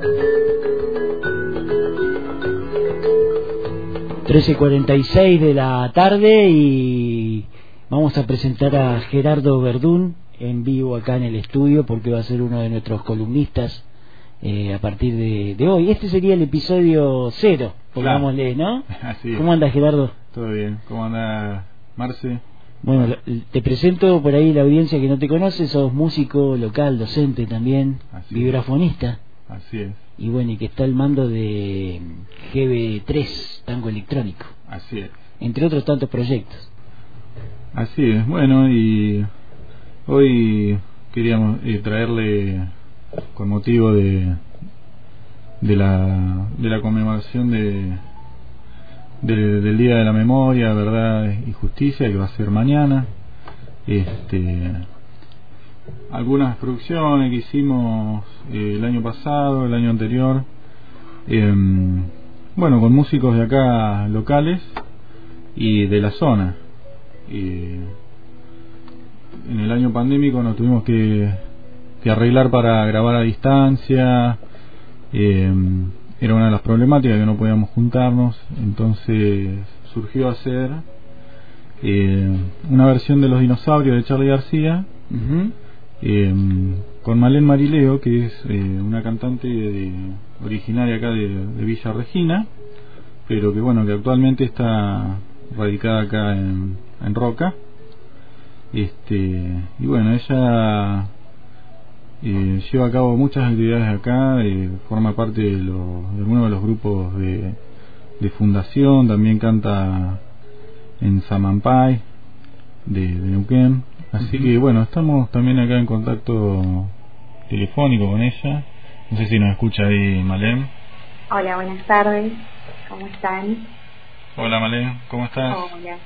13.46 de la tarde y vamos a presentar a Gerardo Verdún en vivo acá en el estudio porque va a ser uno de nuestros columnistas eh, a partir de, hoy. Este sería el episodio cero, pongámosle, ¿no? Así ¿Cómo anda Gerardo? Todo bien. ¿Cómo anda Marce? Bueno, te presento por ahí la audiencia que no te conoce, sos músico local, docente también, vibrafonista. Así es. Y bueno, y que está al mando de GB3, Tango Electrónico. Así es. Entre otros tantos proyectos. Así es. Bueno, y hoy queríamos eh, traerle, con motivo de, de, la, de la conmemoración de, del Día de la Memoria, Verdad y Justicia, que va a ser mañana. Este, algunas producciones que hicimos eh, el año pasado, el año anterior, em, bueno, con músicos de acá locales y de la zona. en el año pandémico nos tuvimos que, que arreglar para grabar a distancia. Em, era una de las problemáticas que no podíamos juntarnos, entonces surgió hacer eh, una versión de Los Dinosaurios de Charlie García. Eh, con Malén Marileo, que es eh, una cantante originaria acá de, Villa Regina, pero que bueno, que actualmente está radicada acá en, Roca. Este, y bueno, ella eh, lleva a cabo muchas actividades acá, forma parte de, de uno de los grupos de, de fundación, también canta en Samampay de, de Neuquén Así que bueno, estamos también acá en contacto telefónico con ella. No sé si nos escucha ahí Malén. Hola, buenas tardes. ¿Cómo están? Hola Malén, ¿cómo estás? Hola.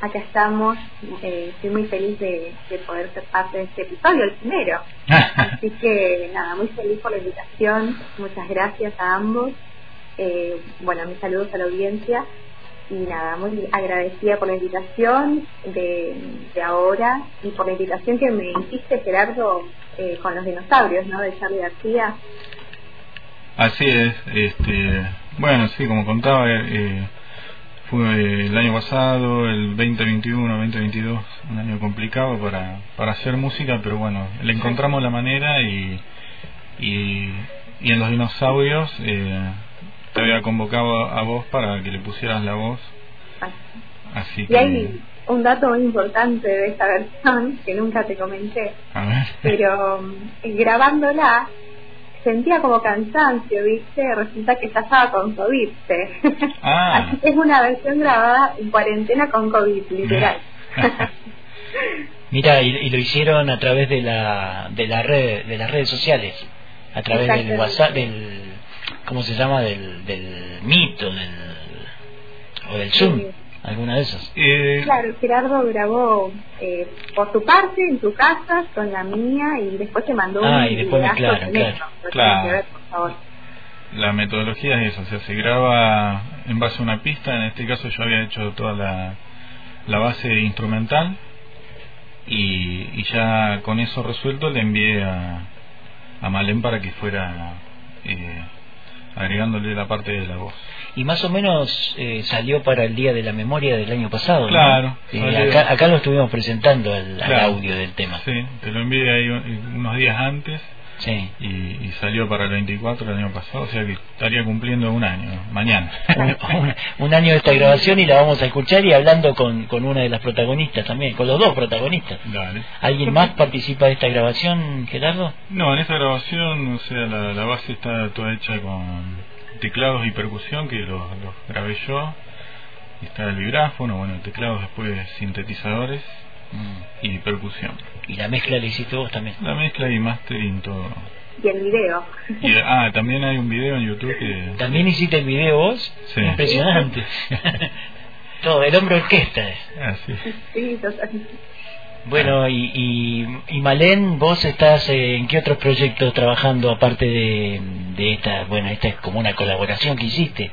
Acá estamos. Eh, estoy muy feliz de, poder ser parte de este episodio, el primero. Así que nada, muy feliz por la invitación. Muchas gracias a ambos. Eh, bueno, mis saludos a la audiencia y nada, muy agradecida por la invitación de, ahora y por la invitación que me hiciste, Gerardo, eh, con los dinosaurios, ¿no? De Charlie García. Así es, este, bueno, sí, como contaba, eh, fue el año pasado, el 2021, 2022, un año complicado para, para hacer música, pero bueno, le encontramos la manera y, y, y en los dinosaurios eh, te había convocado a vos para que le pusieras la voz. Así y hay un dato muy importante de esta versión que nunca te comenté. Pero mm, grabándola sentía como cansancio, ¿viste? Resulta que ya estaba con COVID. Ah. es una versión grabada en cuarentena con COVID, literal. Mira, y, lo hicieron a través de la de la red de las redes sociales, a través del WhatsApp, del ¿cómo se llama? Del, del mito, del, o del Zoom, alguna de esas. Eh, claro, Gerardo grabó eh, por tu parte en tu casa con la mía y después te mandó ah, un y después me, claro, claro. La metodología es eso, o sea, se graba en base a una pista, en este caso yo había hecho toda la, la base instrumental y, y ya con eso resuelto le envié a, a Malén para que fuera eh, agregándole la parte de la voz. Y más o menos eh, salió para el Día de la Memoria del año pasado. Claro. Eh, acá, acá, lo estuvimos presentando el, audio del tema. Sí, te lo envié ahí unos días antes Sí. Y, salió para el 24 el año pasado, o sea que estaría cumpliendo un año, mañana. un, año de esta grabación y la vamos a escuchar y hablando con, con una de las protagonistas también, con los dos protagonistas. ¿Alguien más participa de esta grabación, Gerardo? No, en esta grabación, o sea, la, base está toda hecha con teclados y percusión que los, grabé yo. Está el vibráfono, bueno, teclados después sintetizadores mm. y percusión. Y la mezcla la hiciste vos también. La mezcla y mastering todo. Y el video. ah, también hay un video en YouTube que... ¿También hiciste el video vos? Sí. Impresionante. todo, el hombre orquesta es. Ah, sí. Sí, Bueno, y, y, y Malén, vos estás en qué otros proyectos trabajando aparte de, de esta, bueno, esta es como una colaboración que hiciste.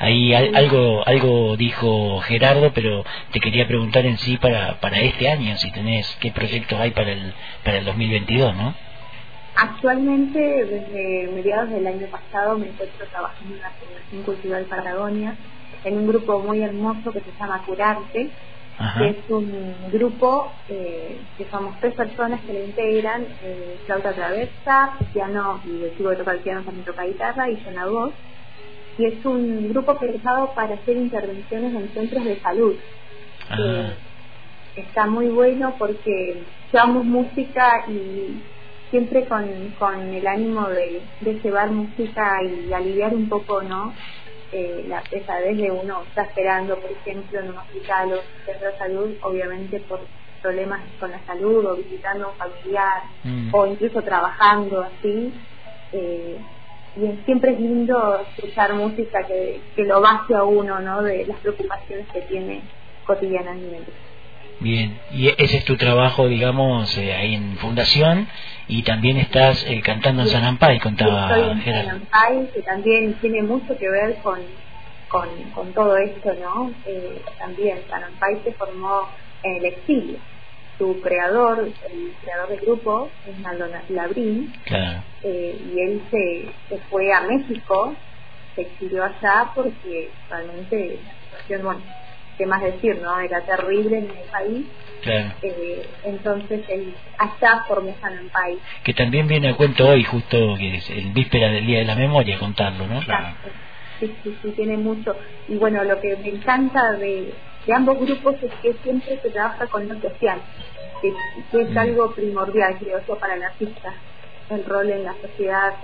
Ahí algo algo dijo Gerardo, pero te quería preguntar en sí para, para este año, si tenés qué proyectos hay para el, para el 2022, ¿no? Actualmente, desde mediados del año pasado, me encuentro trabajando en la Fundación Cultural Patagonia, en un grupo muy hermoso que se llama Curarte, que es un grupo eh, que somos tres personas que le integran, eh, flauta traversa, piano, y el chico que toca el piano también toca guitarra, y yo la voz. Y es un grupo pensado para hacer intervenciones en centros de salud. Eh, está muy bueno porque llevamos música y siempre con, con el ánimo de, de llevar música y aliviar un poco, ¿no? eh, la pesadez de uno está esperando, por ejemplo, en un hospital o centro de salud, obviamente por problemas con la salud o visitando a un familiar mm. o incluso trabajando así. Eh, y siempre es lindo escuchar música que, que lo base a uno ¿no? de las preocupaciones que tiene cotidianamente. Bien, y ese es tu trabajo, digamos, eh, ahí en Fundación, y también estás eh, cantando en San Ampay, contaba Estoy en San Ampay, que también tiene mucho que ver con, con, con todo esto, ¿no? Eh, también San Ampay se formó en el exilio. Su creador, el creador del grupo, es Maldonado Labrín, claro. y él se, se fue a México, se exilió allá porque realmente la situación, bueno, qué más decir, ¿no? Era terrible en el país. Claro. Eh, entonces, el, allá formó San País. Que también viene a cuento hoy, justo que es el víspera del Día de la Memoria, contarlo, ¿no? Claro. Sí, sí, sí, tiene mucho. Y bueno, lo que me encanta de, de ambos grupos es que siempre se trabaja con lo social, que, es mm. algo primordial, creo yo, para el artista, el rol en la sociedad.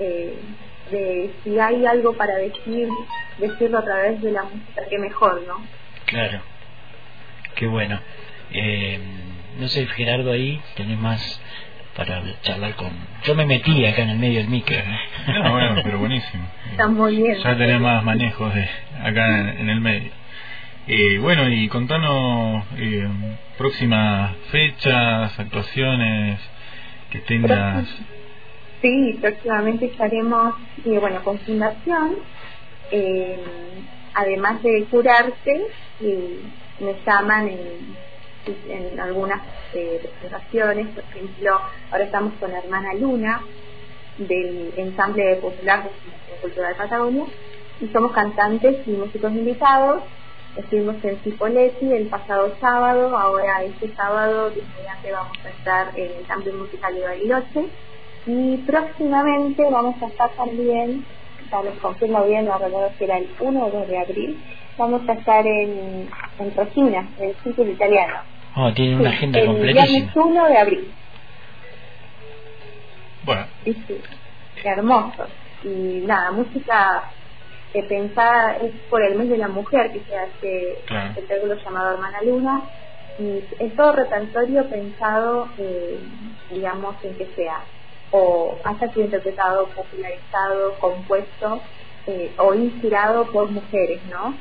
Eh, de si hay algo para decir, decirlo a través de la música, que mejor, ¿no? Claro, qué bueno. Eh, no sé, Gerardo, ahí tenés más para charlar con... Yo me metí acá en el medio del micro. No, bueno, pero buenísimo. Está muy bien. Ya tenés más manejos de acá en, el medio. Eh, bueno, y contanos eh, próximas fechas, actuaciones que tengas. Sí, próximamente estaremos, eh, bueno, con Fundación. Eh, además de curarte, me llaman en, algunas eh, presentaciones, por ejemplo, ahora estamos con la hermana Luna del ensamble popular de la cultura de Patagonia y somos cantantes y músicos invitados. Estuvimos en Cipoletti el pasado sábado, ahora este sábado vamos a estar en el ensamble musical de Bariloche y próximamente vamos a estar también ya les confirmo bien, no recuerdo si era el 1 o 2 de abril, vamos a estar en, en Rosina, en el sitio italiano. Oh, tiene una agenda completísima. El viernes 1 de abril. Bueno. Sí, sí, qué hermoso. Y nada, música que pensada es por el mes de la mujer que se hace claro. el espectáculo llamado Hermana Luna y es todo repertorio pensado, eh, digamos, en que sea o haya sido interpretado, popularizado, compuesto eh, o inspirado por mujeres, ¿no?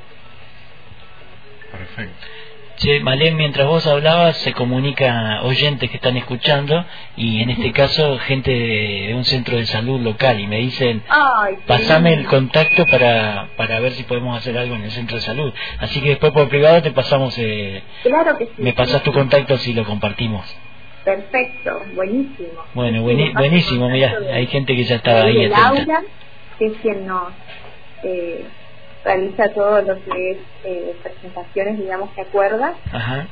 Perfecto. Che, Malén, mientras vos hablabas, se comunica oyentes que están escuchando y en este caso gente de, un centro de salud local y me dicen, pasame el contacto para, para ver si podemos hacer algo en el centro de salud. Así que después por privado te pasamos, eh, claro que sí, me pasas tu contacto si lo compartimos. Perfecto, buenísimo. Bueno, buenísimo, mira, hay gente que ya está ahí. Laura, que es quien nos eh, realiza todo lo que es eh, presentaciones, digamos, que acuerdas. Ajá.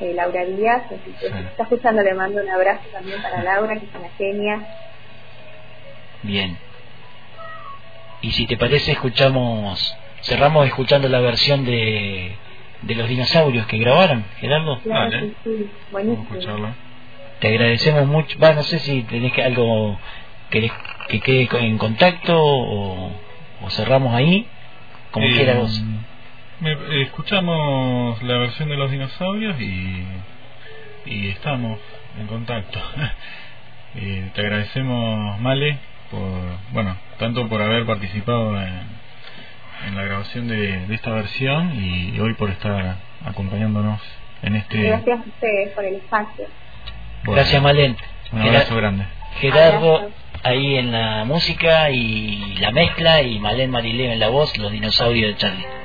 Eh, Laura Díaz, así que está escuchando, le mando un abrazo también para Laura, que es una genia. Bien. Y si te parece, escuchamos, cerramos escuchando la versión de de los dinosaurios que grabaron, Gerardo. Claro, sí, buenísimo. Te agradecemos mucho. Va, no sé si tenés que algo que, que quede en contacto o, cerramos ahí, como eh, quieras vos. Eh, escuchamos la versión de los dinosaurios y, y estamos en contacto. eh, te agradecemos, Male, por, bueno, tanto por haber participado en en la grabación de, esta versión y hoy por estar acompañándonos en este. Gracias a ustedes por el espacio. Gracias, Malén. Un abrazo grande. Gerardo ahí en la música y la mezcla y Malén Marileo en la voz, los dinosaurios de Charlie.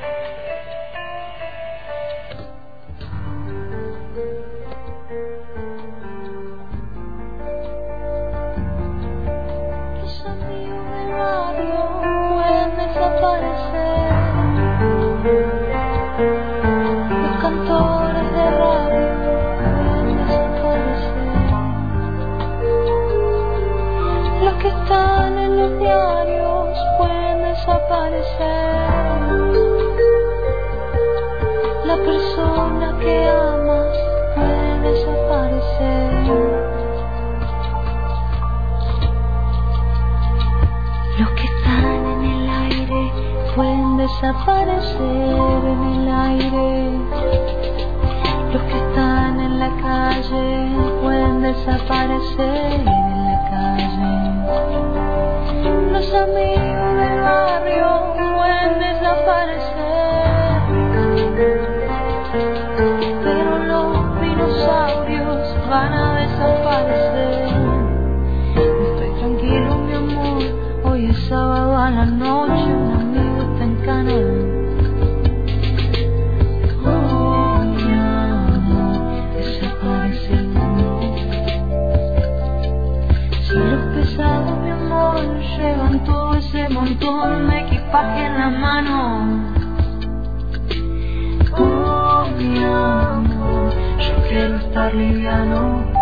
que están en los diarios pueden desaparecer. La persona que amas puede desaparecer. Los que están en el aire pueden desaparecer en el aire. Los que están en la calle pueden desaparecer amigos del barrio yo quiero estar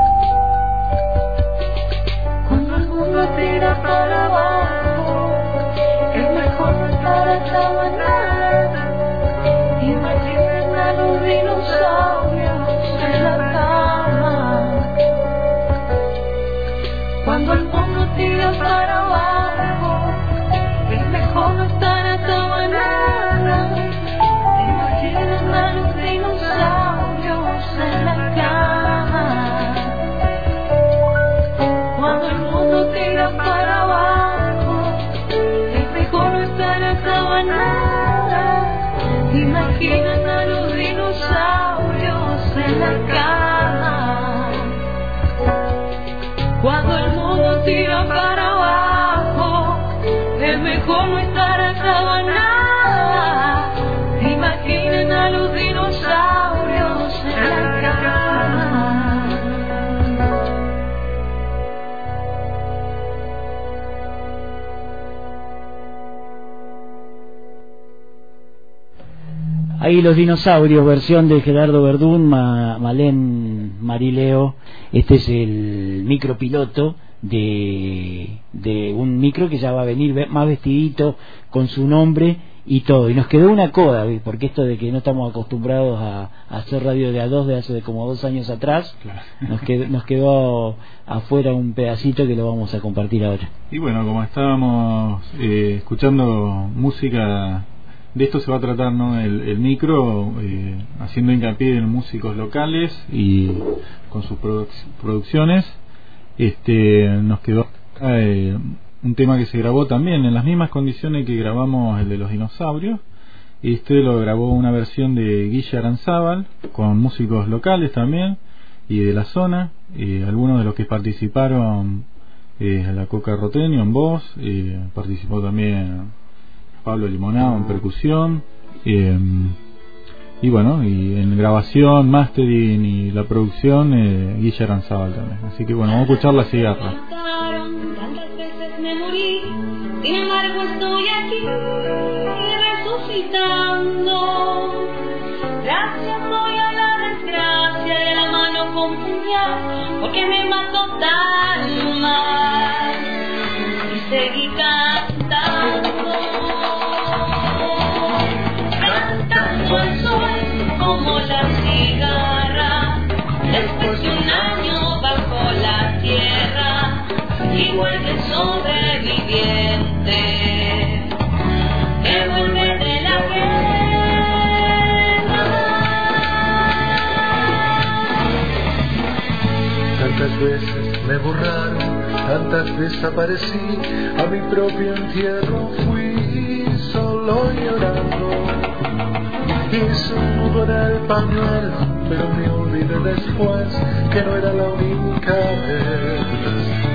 Ahí los dinosaurios, versión de Gerardo Verdún, Ma- Malén Marileo. Este es el micropiloto de, de un micro que ya va a venir ve- más vestidito con su nombre y todo. Y nos quedó una coda, porque esto de que no estamos acostumbrados a, a hacer radio de a dos de hace de como dos años atrás, Claro. nos quedó, nos quedó afuera un pedacito que lo vamos a compartir ahora. Y bueno, como estábamos eh, escuchando música, de esto se va a tratar ¿no? el, el micro, eh, haciendo hincapié en músicos locales y con sus produc- producciones. Este, nos quedó eh, un tema que se grabó también en las mismas condiciones que grabamos el de los dinosaurios. Este lo grabó una versión de Guilla Aranzábal con músicos locales también y de la zona. eh, algunos de los que participaron eh, la Coca Rotenio en voz, participó también Pablo Limonado en percusión, eh, y bueno, y en grabación, mastering y la producción, eh, Aranzábal también. Así que bueno, vamos a escuchar la cigarra. Porque me mató tierra, igual que el sobreviviente que vuelve de la guerra. Tantas veces me borraron, tantas desaparecí, a mi propio entierro fui solo llorando. Hice un nudo en el pañuelo, pero me olvidé después que no era la única vez.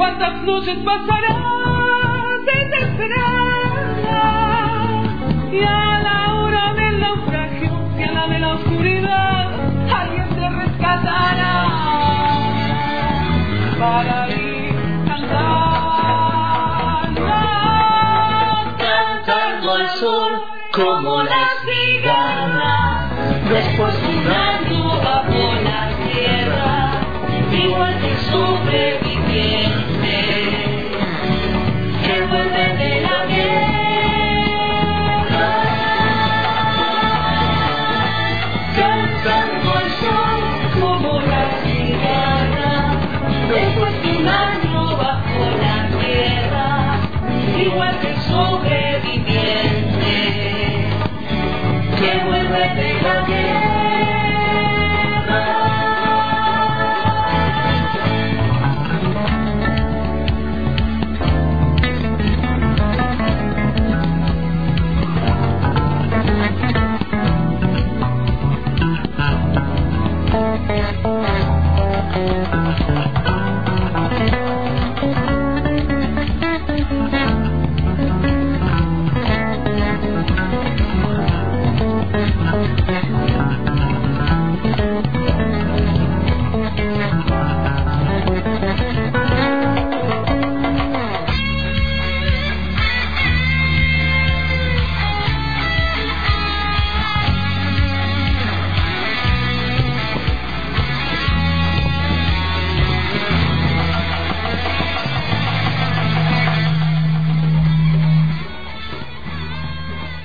cuántas luces pasarán.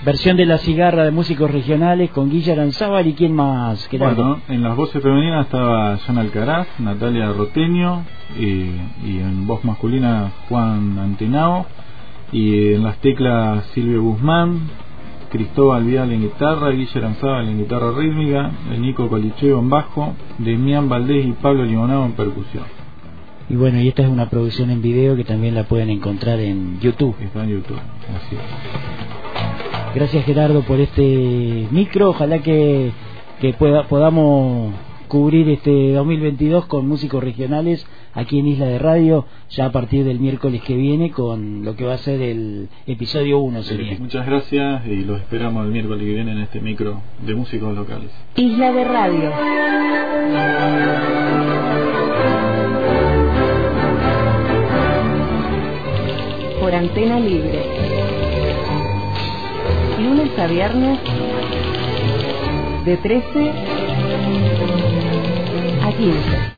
Versión de La Cigarra de músicos regionales con Guilla Aranzábal y quién más. Bueno, en las voces femeninas estaba Jan Alcaraz, Natalia Roteño y, y en voz masculina Juan Antenao y en las teclas Silvio Guzmán, Cristóbal Vial en guitarra, Guilla Aranzábal en guitarra rítmica, Nico Colicheo en bajo, Demián Valdés y Pablo Limonado en percusión. Y bueno, y esta es una producción en video que también la pueden encontrar en YouTube. Está en YouTube, así es. Gracias Gerardo por este micro, ojalá que, que pueda, podamos cubrir este 2022 con músicos regionales aquí en Isla de Radio, ya a partir del miércoles que viene con lo que va a ser el episodio 1 sería. Muchas gracias y los esperamos el miércoles que viene en este micro de músicos locales. Isla de Radio. Por antena libre. Lunes a viernes de 13 a 15.